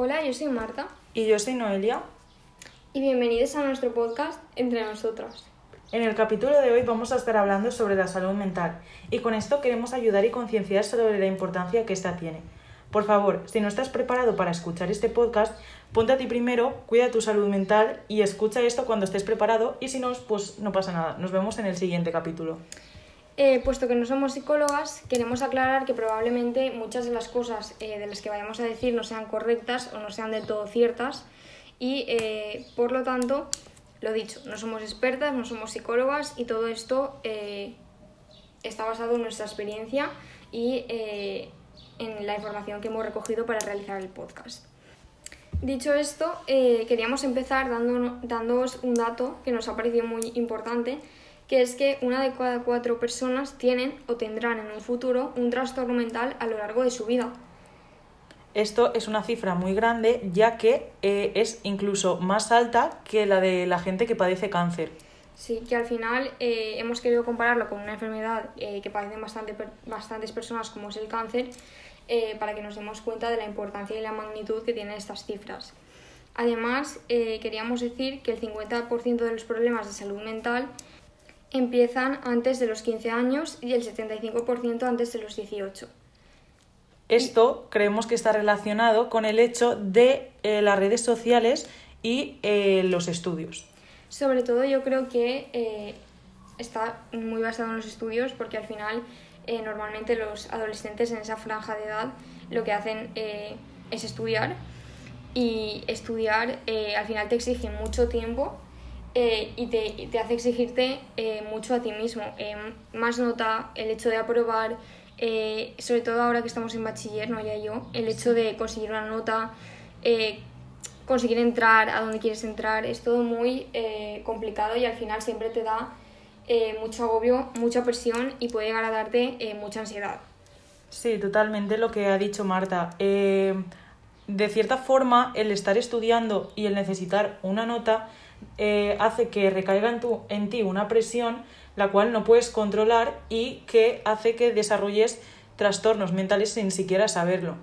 Hola, yo soy Marta Y yo soy Noelia. y bienvenidos a nuestro podcast Entre Nosotras. En el capítulo de hoy vamos a estar hablando sobre la salud mental y con esto queremos ayudar y concienciar sobre la importancia que ésta tiene. Por favor, si no estás preparado para escuchar este podcast, ponte a ti primero, cuida tu salud mental y escucha esto cuando estés preparado y si no, pues no pasa nada. Nos vemos en el siguiente capítulo. Eh, puesto que no somos psicólogas, queremos aclarar que probablemente muchas de las cosas eh, de las que vayamos a decir no sean correctas o no sean del todo ciertas y eh, por lo tanto, lo dicho, no somos expertas, no somos psicólogas y todo esto está basado en nuestra experiencia y en la información que hemos recogido para realizar el podcast. Dicho esto, queríamos empezar dando, dándoos un dato que nos ha parecido muy importante, que es que una de cada cuatro personas tienen o tendrán en un futuro un trastorno mental a lo largo de su vida. Esto es una cifra muy grande ya que eh, es incluso más alta que la de la gente que padece cáncer. Sí, que al final eh, hemos querido compararlo con una enfermedad eh, que padecen bastante, bastantes personas como es el cáncer, para que nos demos cuenta de la importancia y la magnitud que tienen estas cifras. Además, queríamos decir que el 50% de los problemas de salud mental empiezan antes de los 15 años y el 75% antes de los 18. Esto creemos que está relacionado con el hecho de eh, las redes sociales y eh, los estudios. Sobre todo yo creo que eh, está muy basado en los estudios porque al final eh, normalmente los adolescentes en esa franja de edad lo que hacen eh, es estudiar y estudiar eh, al final te exige mucho tiempo eh, y, te, y te hace exigirte eh, mucho a ti mismo. Eh, más nota, el hecho de aprobar, eh, sobre todo ahora que estamos en bachiller, no ya yo, el hecho de conseguir una nota, conseguir entrar a donde quieres entrar, es todo muy complicado y al final siempre te da eh, mucho agobio, mucha presión y puede llegar a darte mucha ansiedad. Sí, totalmente lo que ha dicho Marta. De cierta forma, el estar estudiando y el necesitar una nota eh, hace que recaiga en, en ti una presión la cual no puedes controlar y que hace que desarrolles trastornos mentales sin siquiera saberlo.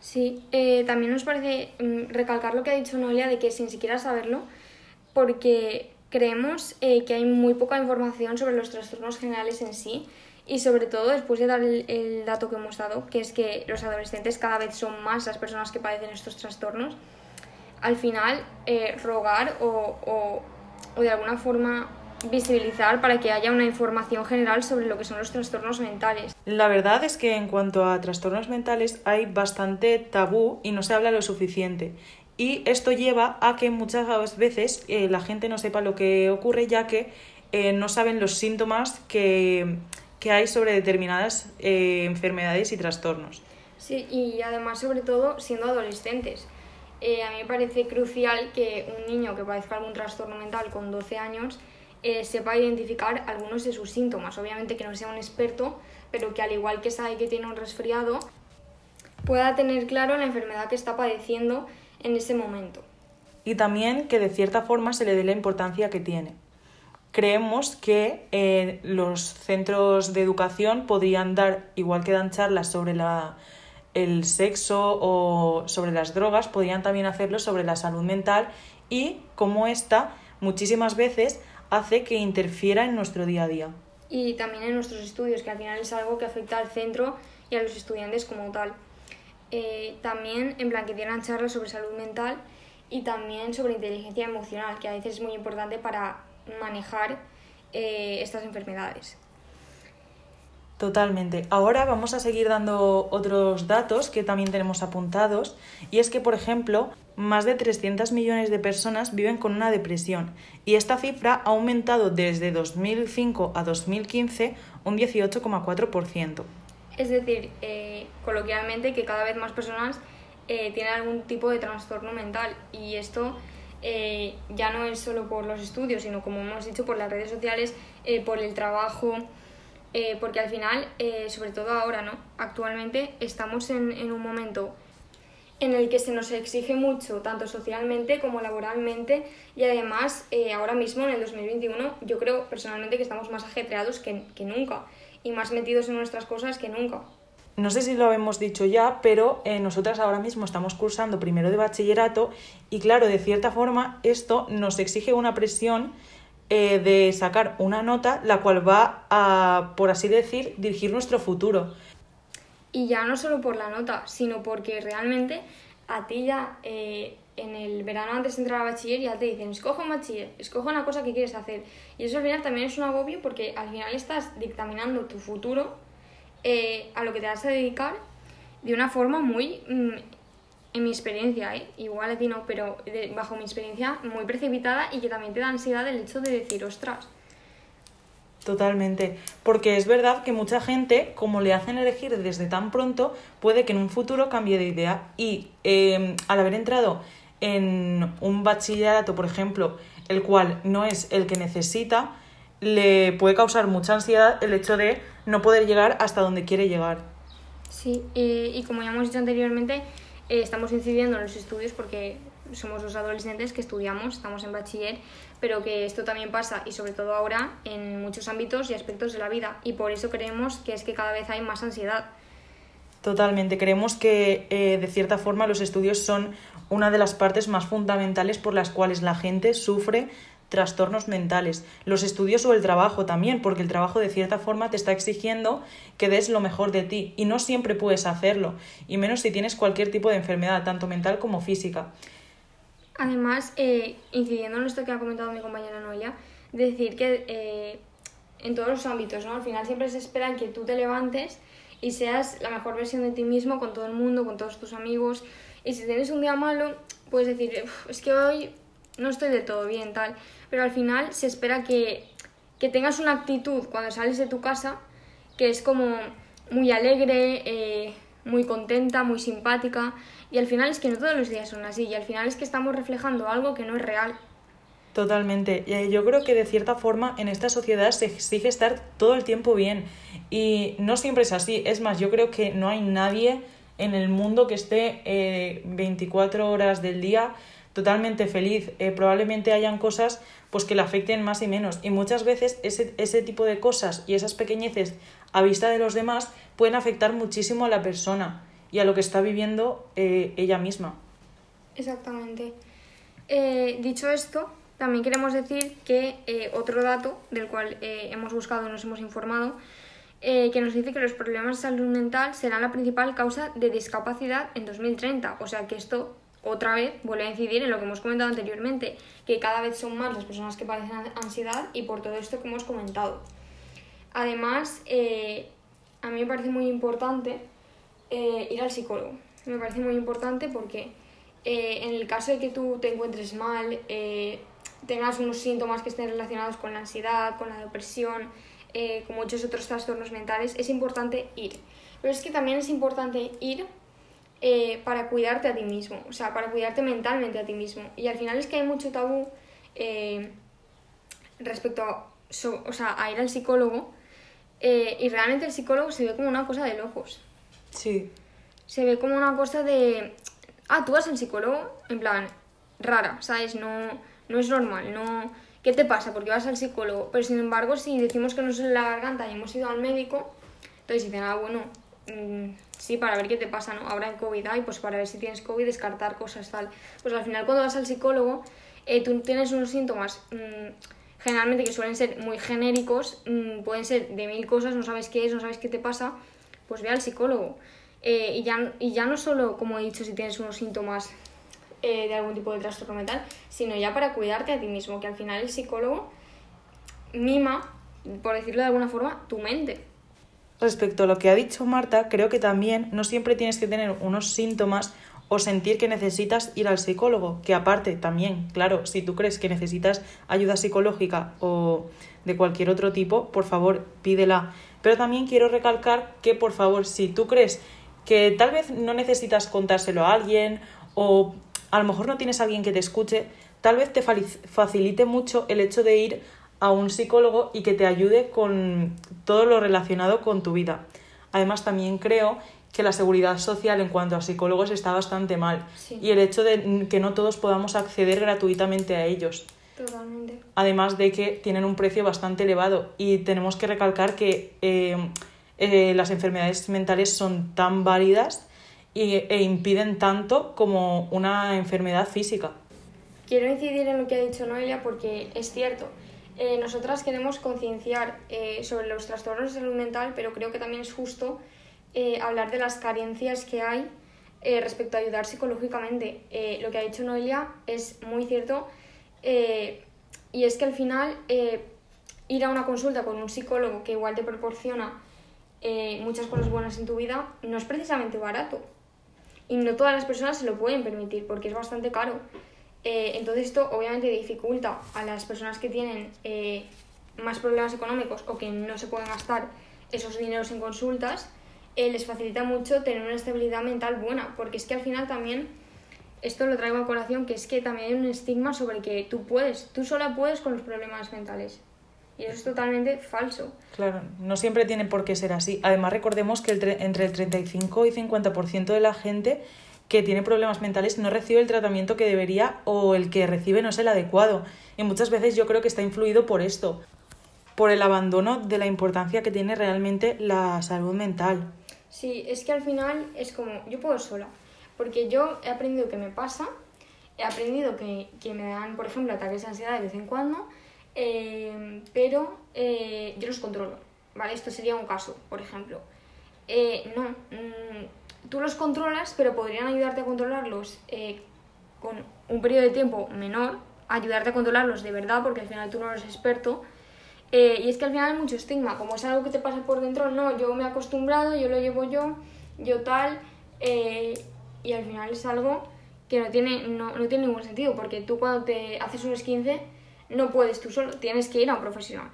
Sí, eh, también nos parece mm, recalcar lo que ha dicho Noelia de que sin siquiera saberlo, porque creemos eh, que hay muy poca información sobre los trastornos generales en sí y sobre todo después de dar el dato que hemos dado, que es que los adolescentes cada vez son más las personas que padecen estos trastornos, al final eh, rogar o, o- o de alguna forma visibilizar para que haya una información general sobre lo que son los trastornos mentales. La verdad es que en cuanto a trastornos mentales hay bastante tabú y no se habla lo suficiente. Y esto lleva a que muchas veces eh, la gente no sepa lo que ocurre ya que eh, no saben los síntomas que, que hay sobre determinadas eh, enfermedades y trastornos. Sí, y además, sobre todo, siendo adolescentes. Eh, a mí me parece crucial que un niño que padezca algún trastorno mental con 12 años eh, sepa identificar algunos de sus síntomas. Obviamente que no sea un experto, pero que al igual que sabe que tiene un resfriado, pueda tener claro la enfermedad que está padeciendo en ese momento. y también que de cierta forma se le dé la importancia que tiene. Creemos que eh, los centros de educación podrían dar, igual que dan charlas sobre la, el sexo o sobre las drogas, podrían también hacerlo sobre la salud mental y cómo esta muchísimas veces hace que interfiera en nuestro día a día. y también en nuestros estudios, que al final es algo que afecta al centro y a los estudiantes como tal. Eh, también, en plan, que charlas sobre salud mental y también sobre inteligencia emocional, que a veces es muy importante para manejar eh, estas enfermedades. Totalmente. Ahora vamos a seguir dando otros datos que también tenemos apuntados y es que, por ejemplo, más de 300 millones de personas viven con una depresión y esta cifra ha aumentado desde 2005 a 2015 un 18,4%. Es decir, eh, coloquialmente, que cada vez más personas eh, tienen algún tipo de trastorno mental y esto eh, ya no es solo por los estudios, sino como hemos dicho, por las redes sociales, eh, por el trabajo, eh, porque al final, eh, sobre todo ahora, ¿no? Actualmente estamos en, en un momento en el que se nos exige mucho, tanto socialmente como laboralmente, y además eh, ahora mismo, en el 2021, yo creo personalmente que estamos más ajetreados que, que nunca y más metidos en nuestras cosas que nunca. no sé si lo hemos dicho ya, pero eh, nosotras ahora mismo estamos cursando primero de bachillerato y claro, de cierta forma esto nos exige una presión eh, de sacar una nota la cual va a, por así decir, dirigir nuestro futuro. Y ya no solo por la nota, sino porque realmente a ti ya eh, en el verano antes de entrar a bachiller ya te dicen, escoge un bachiller, escoge una cosa que quieres hacer. Y eso al final también es un agobio porque al final estás dictaminando tu futuro eh, a lo que te vas a dedicar de una forma muy, mm, en mi experiencia, ¿eh? igual a ti no, pero bajo mi experiencia muy precipitada y que también te da ansiedad el hecho de decir, ostras. Totalmente, porque es verdad que mucha gente, como le hacen elegir desde tan pronto, puede que en un futuro cambie de idea y em, al haber entrado en un bachillerato, por ejemplo, el cual no es el que necesita, le puede causar mucha ansiedad el hecho de no poder llegar hasta donde quiere llegar. Sí, y como ya hemos dicho anteriormente, eh, estamos incidiendo en los estudios porque somos los adolescentes que estudiamos, estamos en bachiller, pero que esto también pasa y sobre todo ahora en muchos ámbitos y aspectos de la vida y por eso creemos que es que cada vez hay más ansiedad. Totalmente, creemos que eh, de cierta forma los estudios son una de las partes más fundamentales por las cuales la gente sufre trastornos mentales, los estudios o el trabajo también, porque el trabajo de cierta forma te está exigiendo que des lo mejor de ti y no siempre puedes hacerlo, y menos si tienes cualquier tipo de enfermedad, tanto mental como física. Además, eh, incidiendo en esto que ha comentado mi compañera Noelia, decir que eh, en todos los ámbitos, ¿no? Al final siempre se espera que tú te levantes y seas la mejor versión de ti mismo con todo el mundo, con todos tus amigos. Y si tienes un día malo, puedes decir, es que hoy no estoy de todo bien, tal. Pero al final se espera que, tengas una actitud cuando sales de tu casa que es como muy alegre, eh, muy contenta, muy simpática. Y al final es que no todos los días son así. Y al final es que estamos reflejando algo que no es real. Totalmente. Y yo creo que de cierta forma en esta sociedad se exige estar todo el tiempo bien. Y no siempre es así. Es más, yo creo que no hay nadie en el mundo que esté eh, 24 horas del día totalmente feliz. Eh, probablemente hayan cosas pues que le afecten más y menos. Y muchas veces ese, ese tipo de cosas y esas pequeñeces a vista de los demás pueden afectar muchísimo a la persona y a lo que está viviendo eh, ella misma. Exactamente. Eh, dicho esto, también queremos decir que otro dato del cual hemos buscado y nos hemos informado, que nos dice que los problemas de salud mental serán la principal causa de discapacidad en 2030. O sea que esto otra vez vuelve a incidir en lo que hemos comentado anteriormente, que cada vez son más las personas que padecen ansiedad y por todo esto que hemos comentado. Además, eh, a mí me parece muy importante eh, ir al psicólogo. Me parece muy importante porque eh, en el caso de que tú te encuentres mal, tengas unos síntomas que estén relacionados con la ansiedad, con la depresión, con muchos otros trastornos mentales, es importante ir. Pero es que también es importante ir eh, para cuidarte a ti mismo, o sea, para cuidarte mentalmente a ti mismo. Y al final es que hay mucho tabú eh, respecto a, o sea, a ir al psicólogo eh, y realmente el psicólogo se ve como una cosa de locos. Sí. Se ve como una cosa de, ah, tú vas al psicólogo, en plan, rara, ¿sabes? No, no es normal, no... ¿Qué te pasa? Porque vas al psicólogo. Pero sin embargo, si decimos que nos duele la garganta y hemos ido al médico, entonces dicen, ah, bueno, mm, sí, para ver qué te pasa, ¿no? Ahora en COVID hay, pues para ver si tienes COVID, descartar cosas, tal. Pues al final cuando vas al psicólogo, eh, tú tienes unos síntomas mm, generalmente que suelen ser muy genéricos, mm, pueden ser de mil cosas, no sabes qué es, no sabes qué te pasa, pues ve al psicólogo. Eh, y, ya, y ya no solo, como he dicho, si tienes unos síntomas eh, de algún tipo de trastorno mental, sino ya para cuidarte a ti mismo, que al final el psicólogo mima, por decirlo de alguna forma, tu mente. Respecto a lo que ha dicho Marta, creo que también no siempre tienes que tener unos síntomas o sentir que necesitas ir al psicólogo, que aparte también, claro, si tú crees que necesitas ayuda psicológica o de cualquier otro tipo, por favor, pídela. Pero también quiero recalcar que, por favor, si tú crees que tal vez no necesitas contárselo a alguien o a lo mejor no tienes a alguien que te escuche, tal vez te facilite mucho el hecho de ir a un psicólogo y que te ayude con todo lo relacionado con tu vida. Además, también creo que la seguridad social en cuanto a psicólogos está bastante mal y el hecho de que no todos podamos acceder gratuitamente a ellos. Totalmente. Además de que tienen un precio bastante elevado y tenemos que recalcar que eh, eh, las enfermedades mentales son tan válidas y, e impiden tanto como una enfermedad física. Quiero incidir en lo que ha dicho Noelia porque es cierto. Eh, nosotras queremos concienciar eh, sobre los trastornos de salud mental, pero creo que también es justo eh, hablar de las carencias que hay respecto a ayudar psicológicamente. lo que ha dicho Noelia es muy cierto y es que al final ir a una consulta con un psicólogo que igual te proporciona muchas cosas buenas en tu vida no es precisamente barato. Y no todas las personas se lo pueden permitir porque es bastante caro. Eh, entonces esto obviamente dificulta a las personas que tienen eh, más problemas económicos o que no se pueden gastar esos dineros en consultas, eh, les facilita mucho tener una estabilidad mental buena, porque es que al final también, esto lo traigo a colación, que es que también hay un estigma sobre que tú puedes, tú sola puedes con los problemas mentales. Y eso es totalmente falso. Claro, no siempre tiene por qué ser así. Además, recordemos que entre el 35 y 50% de la gente que tiene problemas mentales no recibe el tratamiento que debería o el que recibe no es el adecuado. Y muchas veces yo creo que está influido por esto, por el abandono de la importancia que tiene realmente la salud mental. Sí, es que al final es como, yo puedo sola, porque yo he aprendido que me pasa, he aprendido que, me dan, por ejemplo, ataques de ansiedad de vez en cuando, eh, pero eh, yo los controlo, ¿vale? Esto sería un caso, por ejemplo. Eh, no, mm, tú los controlas, pero podrían ayudarte a controlarlos eh, con un periodo de tiempo menor, ayudarte a controlarlos de verdad, porque al final tú no eres experto. Eh, y es que al final hay mucho estigma, como es algo que te pasa por dentro, no, yo me he acostumbrado, yo lo llevo yo, yo tal, eh, y al final es algo que no tiene, no, no, tiene ningún sentido, porque tú cuando te haces un 15 no puedes tú solo, tienes que ir a un profesional.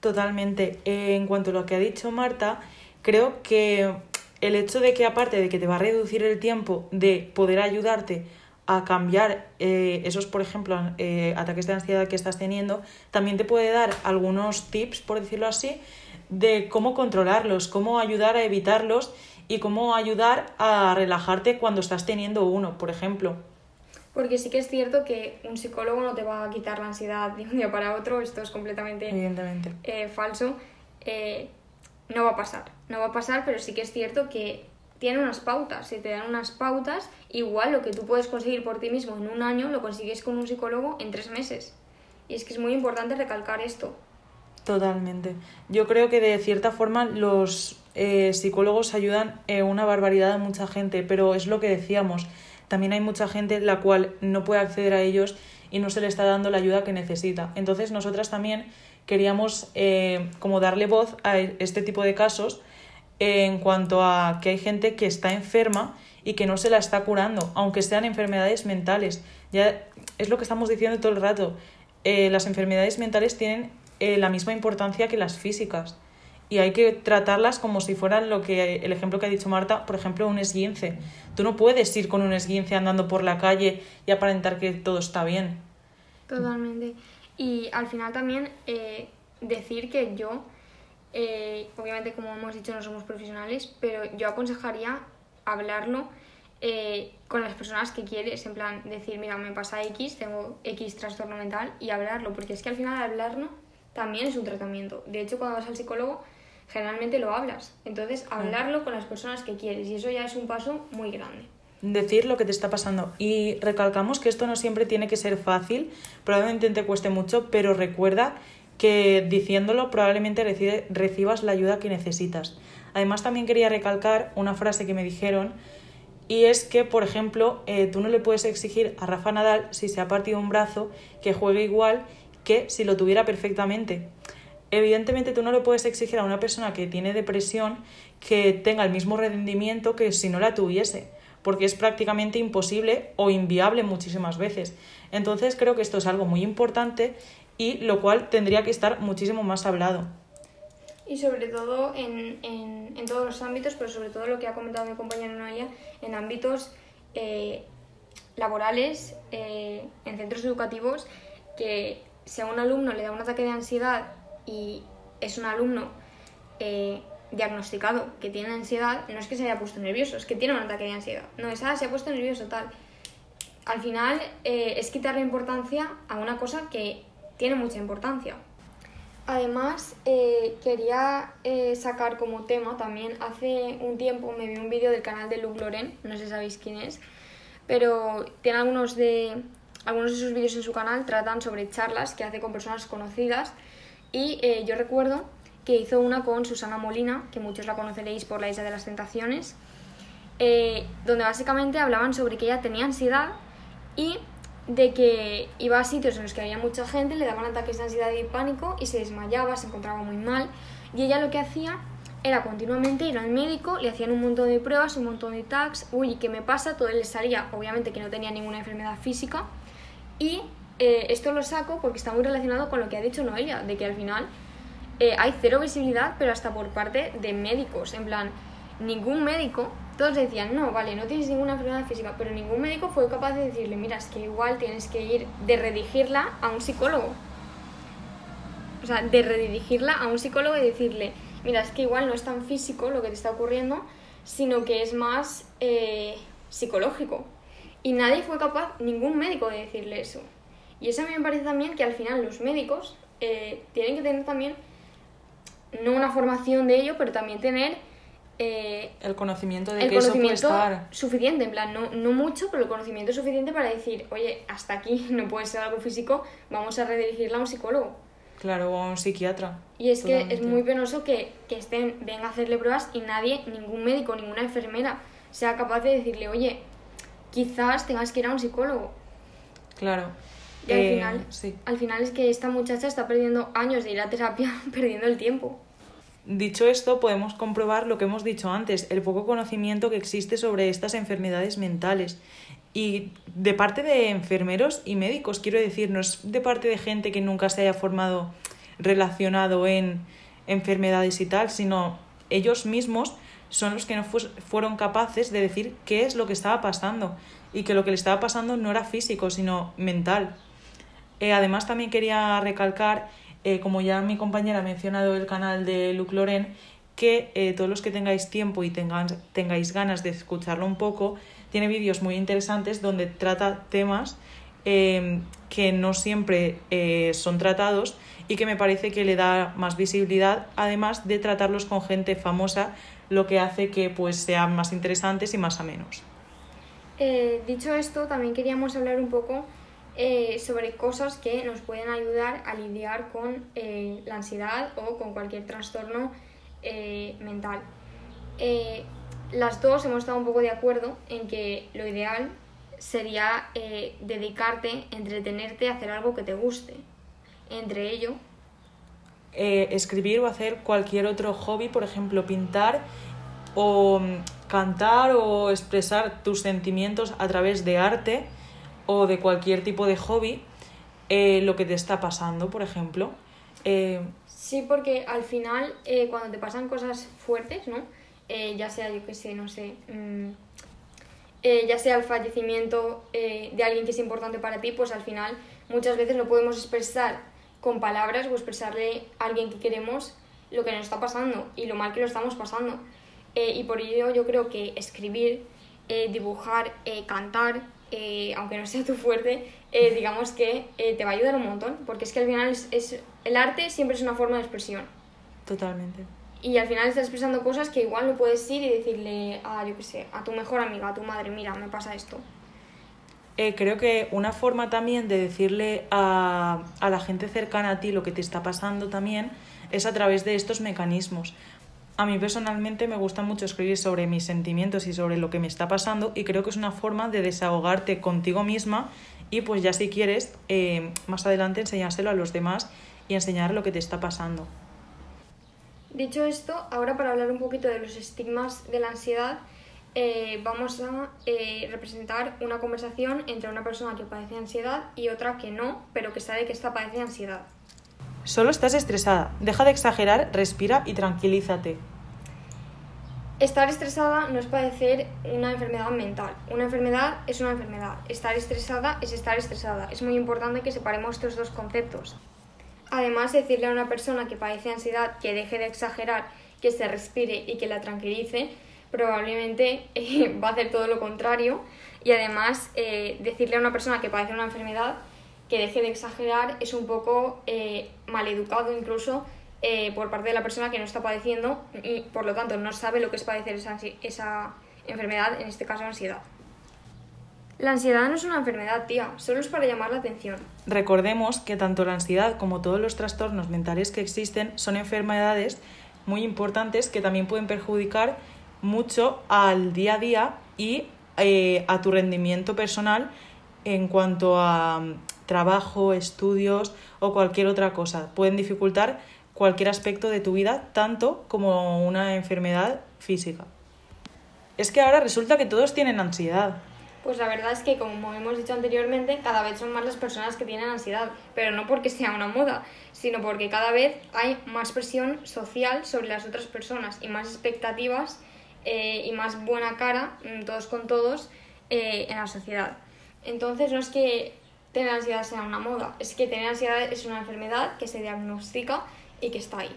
Totalmente. en cuanto a lo que ha dicho Marta, creo que el hecho de que aparte de que te va a reducir el tiempo de poder ayudarte a cambiar eh, esos, por ejemplo, eh, ataques de ansiedad que estás teniendo, también te puede dar algunos tips, por decirlo así, de cómo controlarlos, cómo ayudar a evitarlos y cómo ayudar a relajarte cuando estás teniendo uno, por ejemplo. Porque sí que es cierto que un psicólogo no te va a quitar la ansiedad de un día para otro, esto es completamente. Eh, falso no va a pasar. No va a pasar, pero sí que es cierto que tiene unas pautas. Si te dan unas pautas, igual lo que tú puedes conseguir por ti mismo en un año, lo consigues con un psicólogo en tres meses. Y es que es muy importante recalcar esto. Totalmente. Yo creo que de cierta forma los eh, psicólogos ayudan eh, una barbaridad a mucha gente, pero es lo que decíamos. También hay mucha gente la cual no puede acceder a ellos y no se le está dando la ayuda que necesita. Entonces nosotras también queríamos eh, como darle voz a este tipo de casos en cuanto a que hay gente que está enferma y que no se la está curando, aunque sean enfermedades mentales. Ya es lo que estamos diciendo todo el rato. Eh, las enfermedades mentales tienen eh, la misma importancia que las físicas y hay que tratarlas como si fueran lo que el ejemplo que ha dicho Marta, por ejemplo, un esguince. Tú no puedes ir con un esguince andando por la calle y aparentar que todo está bien. Totalmente. Y al final también eh, decir que yo, eh, obviamente como hemos dicho no somos profesionales, pero yo aconsejaría hablarlo eh, con las personas que quieres, en plan decir, mira, me pasa X, tengo X trastorno mental y hablarlo, porque es que al final hablarlo también es un tratamiento. De hecho, cuando vas al psicólogo, generalmente lo hablas. Entonces, hablarlo con las personas que quieres y eso ya es un paso muy grande decir lo que te está pasando. Y recalcamos que esto no siempre tiene que ser fácil, probablemente te cueste mucho, pero recuerda que diciéndolo probablemente recibas la ayuda que necesitas. Además también quería recalcar una frase que me dijeron y es que, por ejemplo, eh, tú no le puedes exigir a Rafa Nadal, si se ha partido un brazo, que juegue igual que si lo tuviera perfectamente. Evidentemente tú no le puedes exigir a una persona que tiene depresión que tenga el mismo rendimiento que si no la tuviese porque es prácticamente imposible o inviable muchísimas veces. Entonces creo que esto es algo muy importante y lo cual tendría que estar muchísimo más hablado. Y sobre todo en, en, todos los ámbitos, pero sobre todo lo que ha comentado mi compañero Noelia, en ámbitos eh, laborales, eh, en centros educativos, que si a un alumno le da un ataque de ansiedad y es un alumno eh, diagnosticado que tiene ansiedad, no es que se haya puesto nervioso, es que tiene un ataque de ansiedad. No es, ah, se ha puesto nervioso, tal. Al final eh, es quitarle importancia a una cosa que tiene mucha importancia. Además, eh, quería eh, sacar como tema también, hace un tiempo me vi un vídeo del canal de Luc Loren, no sé si sabéis quién es, pero tiene algunos de, algunos de sus vídeos en su canal, tratan sobre charlas que hace con personas conocidas y yo recuerdo que hizo una con Susana Molina, que muchos la conoceréis por la Isla de las Tentaciones, donde básicamente hablaban sobre que ella tenía ansiedad y de que iba a sitios en los que había mucha gente, le daban ataques de ansiedad y pánico y se desmayaba, se encontraba muy mal. Y ella lo que hacía era continuamente ir al médico, le hacían un montón de pruebas, un montón de tags, uy, ¿qué me pasa? Todo le salía, obviamente que no tenía ninguna enfermedad física. Y eh, esto lo saco porque está muy relacionado con lo que ha dicho Noelia, de que al final eh, hay cero visibilidad, pero hasta por parte de médicos. En plan, ningún médico todos decían, no, vale, no tienes ninguna enfermedad física, pero ningún médico fue capaz de decirle, mira, es que igual tienes que ir de redirigirla a un psicólogo. O sea, de redirigirla a un psicólogo y decirle, mira, es que igual no es tan físico lo que te está ocurriendo, sino que es más eh, psicológico. Y nadie fue capaz, ningún médico, de decirle eso. Y eso a mí me parece también que al final los médicos eh, tienen que tener también, no una formación de ello, pero también tener eh, el conocimiento de que eso puede estar. suficiente, en plan, no, no mucho, pero el conocimiento suficiente para decir, oye, hasta aquí no puede ser algo físico, vamos a redirigirla a un psicólogo. Claro, o a un psiquiatra. Y es que es muy penoso que, que estén, vengan a hacerle pruebas y nadie, ningún médico, ninguna enfermera, sea capaz de decirle, oye, quizás tengas que ir a un psicólogo. Claro. Y al, eh, final, al final es que esta muchacha está perdiendo años de ir a terapia, perdiendo el tiempo. Dicho esto, podemos comprobar lo que hemos dicho antes, el poco conocimiento que existe sobre estas enfermedades mentales. Y de parte de enfermeros y médicos, quiero decir, no es de parte de gente que nunca se haya formado relacionado en enfermedades y tal, sino ellos mismos son los que no fueron capaces de decir qué es lo que estaba pasando y que lo que le estaba pasando no era físico, sino mental. Eh, además, también quería recalcar eh, como ya mi compañera ha mencionado el canal de Luc Loren, que eh, todos los que tengáis tiempo y tengáis ganas de escucharlo un poco, tiene vídeos muy interesantes donde trata temas em, que no siempre son tratados y que me parece que le da más visibilidad, además de tratarlos con gente famosa, lo que hace que pues, sean más interesantes y más amenos. dicho esto, también queríamos hablar un poco eh, sobre cosas que nos pueden ayudar a lidiar con eh, la ansiedad o con cualquier trastorno eh, mental. las dos hemos estado un poco de acuerdo en que lo ideal sería dedicarte, entretenerte, hacer algo que te guste. Entre ello, escribir o hacer cualquier otro hobby, por ejemplo, pintar o mm, cantar o expresar tus sentimientos a través de arte o de cualquier tipo de hobby eh, lo que te está pasando, por ejemplo. Eh, sí, porque al final, eh, cuando te pasan cosas fuertes, ¿no? ya sea, yo qué sé, no sé, mm, ya sea el fallecimiento de alguien que es importante para ti, pues al final muchas veces lo podemos expresar con palabras o expresarle a alguien que queremos lo que nos está pasando y lo mal que lo estamos pasando. y por ello yo creo que escribir, dibujar, cantar, eh, aunque no sea tu fuerte, eh, digamos que eh, te va a ayudar un montón, porque es que al final es, el arte siempre es una forma de expresión. Totalmente. Y al final estás expresando cosas que igual no puedes ir y decirle a, yo qué sé, a tu mejor amiga, a tu madre, mira, me pasa esto. creo que una forma también de decirle a, a la gente cercana a ti lo que te está pasando también es a través de estos mecanismos. A mí personalmente me gusta mucho escribir sobre mis sentimientos y sobre lo que me está pasando y creo que es una forma de desahogarte contigo misma y pues ya si quieres eh, más adelante enseñárselo a los demás y enseñar lo que te está pasando. Dicho esto, ahora para hablar un poquito de los estigmas de la ansiedad, eh, vamos a eh, representar una conversación entre una persona que padece ansiedad y otra que no, pero que sabe que está padece ansiedad. Solo estás estresada. Deja de exagerar, respira y tranquilízate. Estar estresada no es padecer una enfermedad mental. Una enfermedad es una enfermedad. Estar estresada es estar estresada. Es muy importante que separemos estos dos conceptos. Además, decirle a una persona que padece ansiedad que deje de exagerar, que se respire y que la tranquilice, probablemente va a hacer todo lo contrario. Y además, eh, decirle a una persona que padece una enfermedad que deje de exagerar es un poco eh, maleducado incluso eh, por parte de la persona que no está padeciendo y por lo tanto no sabe lo que es padecer esa, enfermedad, en este caso ansiedad. La ansiedad no es una enfermedad, tía, solo es para llamar la atención. Recordemos que tanto la ansiedad como todos los trastornos mentales que existen son enfermedades muy importantes que también pueden perjudicar mucho al día a día y eh, a tu rendimiento personal en cuanto a trabajo, estudios o cualquier otra cosa. Pueden dificultar cualquier aspecto de tu vida, tanto como una enfermedad física. Es que ahora resulta que todos tienen ansiedad. Pues la verdad es que, como hemos dicho anteriormente, cada vez son más las personas que tienen ansiedad, pero no porque sea una moda, sino porque cada vez hay más presión social sobre las otras personas y más expectativas eh, y más buena cara, mm, todos con todos, eh, en la sociedad. Entonces no es que tener ansiedad sea una moda, es que tener ansiedad es una enfermedad que se diagnostica y que está ahí.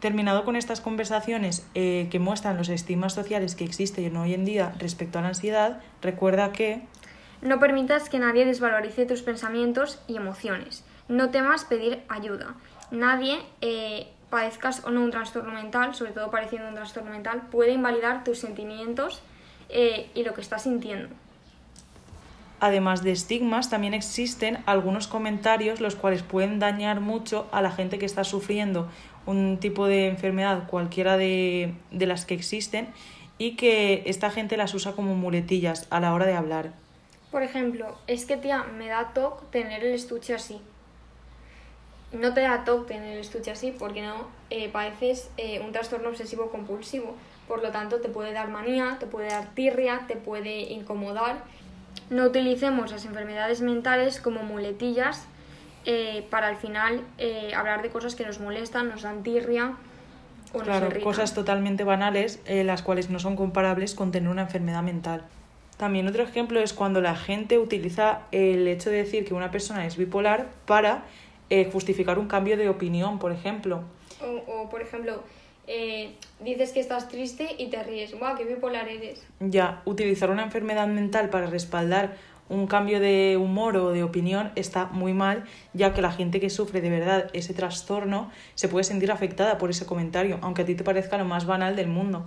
Terminado con estas conversaciones eh, que muestran los estigmas sociales que existen hoy en día respecto a la ansiedad, recuerda que... No permitas que nadie desvalorice tus pensamientos y emociones. No temas pedir ayuda. Nadie, eh, padezcas o no un trastorno mental, sobre todo pareciendo un trastorno mental, puede invalidar tus sentimientos eh, y lo que estás sintiendo. Además de estigmas, también existen algunos comentarios los cuales pueden dañar mucho a la gente que está sufriendo un tipo de enfermedad, cualquiera de, de las que existen, y que esta gente las usa como muletillas a la hora de hablar. Por ejemplo, es que tía, me da toque tener el estuche así. No te da toque tener el estuche así porque no eh, padeces eh, un trastorno obsesivo compulsivo. Por lo tanto, te puede dar manía, te puede dar tirria, te puede incomodar. No utilicemos las enfermedades mentales como muletillas eh, para al final eh, hablar de cosas que nos molestan, nos dan tirria o claro, cosas totalmente banales, eh, las cuales no son comparables con tener una enfermedad mental. También otro ejemplo es cuando la gente utiliza el hecho de decir que una persona es bipolar para justificar un cambio de opinión, por ejemplo. O, o por ejemplo, dices que estás triste y te ríes. ¡Guau, qué bipolar eres! Ya, utilizar una enfermedad mental para respaldar un cambio de humor o de opinión está muy mal, ya que la gente que sufre de verdad ese trastorno se puede sentir afectada por ese comentario, aunque a ti te parezca lo más banal del mundo.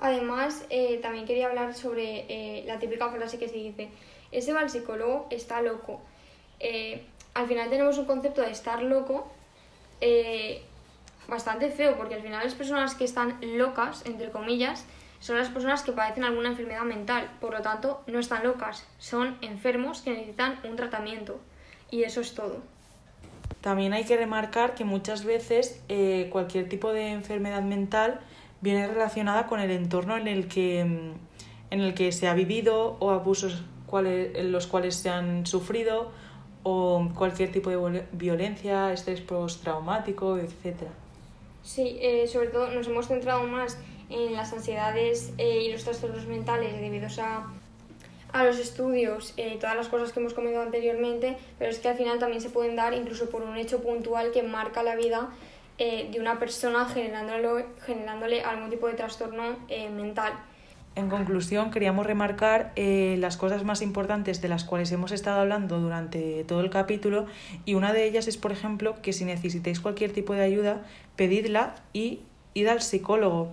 Además, eh, también quería hablar sobre eh, la típica frase que se dice, ese va al psicólogo, está loco. Eh, al final tenemos un concepto de estar loco bastante feo, porque al final las personas que están locas, entre comillas, son las personas que padecen alguna enfermedad mental, por lo tanto no están locas, son enfermos que necesitan un tratamiento y eso es todo. También hay que remarcar que muchas veces eh, cualquier tipo de enfermedad mental viene relacionada con el entorno en el que, mm, en el que se ha vivido o abusos en los cuales se han sufrido o cualquier tipo de violencia, estrés postraumático, etc. Sí, eh, sobre todo nos hemos centrado más en las ansiedades eh, y los trastornos mentales debido a, a los estudios eh, todas las cosas que hemos comentado anteriormente, pero es que al final también se pueden dar incluso por un hecho puntual que marca la vida eh, de una persona generándole, generándole algún tipo de trastorno mental. En conclusión, queríamos remarcar las cosas más importantes de las cuales hemos estado hablando durante todo el capítulo y una de ellas es, por ejemplo, que si necesitáis cualquier tipo de ayuda, pedidla y id al psicólogo.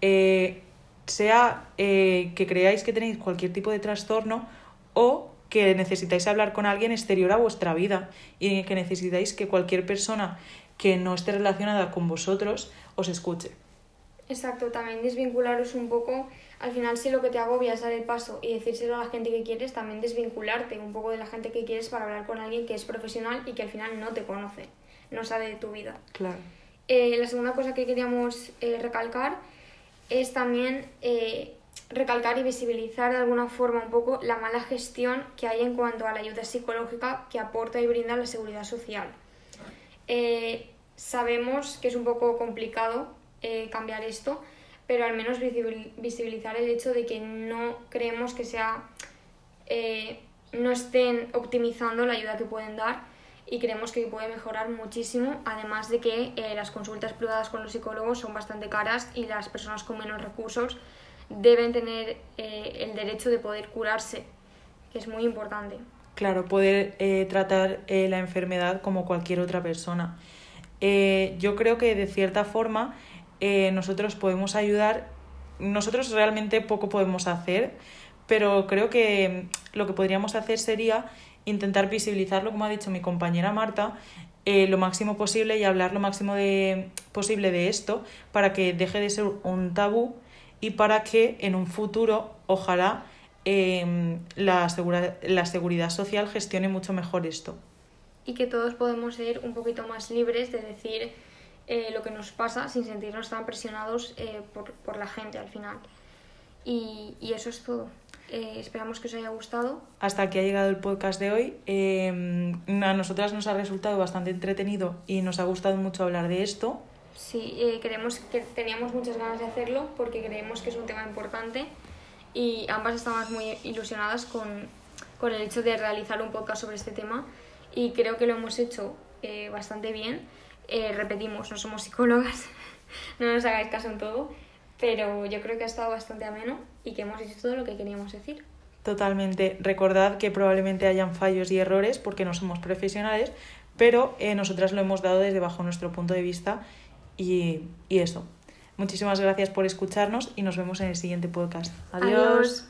Eh, sea eh, que creáis que tenéis cualquier tipo de trastorno o que necesitáis hablar con alguien exterior a vuestra vida y que necesitáis que cualquier persona que no esté relacionada con vosotros os escuche. Exacto, también desvincularos un poco. Al final, si lo que te agobia es dar el paso y decírselo a la gente que quieres, también desvincularte un poco de la gente que quieres para hablar con alguien que es profesional y que al final no te conoce, no sabe de tu vida. Claro. Eh, la segunda cosa que queríamos recalcar es también eh, recalcar y visibilizar de alguna forma un poco la mala gestión que hay en cuanto a la ayuda psicológica que aporta y brinda la seguridad social. Eh, sabemos que es un poco complicado eh, cambiar esto, pero al menos visibilizar el hecho de que no creemos que sea no estén optimizando la ayuda que pueden dar y creemos que puede mejorar muchísimo, además de que eh, las consultas privadas con los psicólogos son bastante caras y las personas con menos recursos deben tener eh, el derecho de poder curarse, que es muy importante. Claro, poder eh, tratar eh, la enfermedad como cualquier otra persona. Eh, yo creo que de cierta forma nosotros podemos ayudar, nosotros realmente poco podemos hacer, pero creo que lo que podríamos hacer sería intentar visibilizarlo, como ha dicho mi compañera Marta, lo máximo posible y hablar lo máximo de, posible de esto para que deje de ser un tabú y para que en un futuro, ojalá, Em, la, la seguridad social gestione mucho mejor esto. Y que todos podemos ser un poquito más libres de decir eh, lo que nos pasa sin sentirnos tan presionados eh, por, por, la gente al final. Y, y eso es todo. Eh, esperamos que os haya gustado. Hasta aquí ha llegado el podcast de hoy. Em, a nosotras nos ha resultado bastante entretenido y nos ha gustado mucho hablar de esto. Sí, creemos que teníamos muchas ganas de hacerlo porque creemos que es un tema importante y ambas estábamos muy ilusionadas con, con, el hecho de realizar un podcast sobre este tema y creo que lo hemos hecho eh, bastante bien. Eh, repetimos, no somos psicólogas, no nos hagáis caso en todo, pero yo creo que ha estado bastante ameno y que hemos dicho todo lo que queríamos decir. Totalmente. Recordad que probablemente hayan fallos y errores porque no somos profesionales, pero eh, nosotras lo hemos dado desde bajo nuestro punto de vista y, y eso. Muchísimas gracias por escucharnos y nos vemos en el siguiente podcast. Adiós.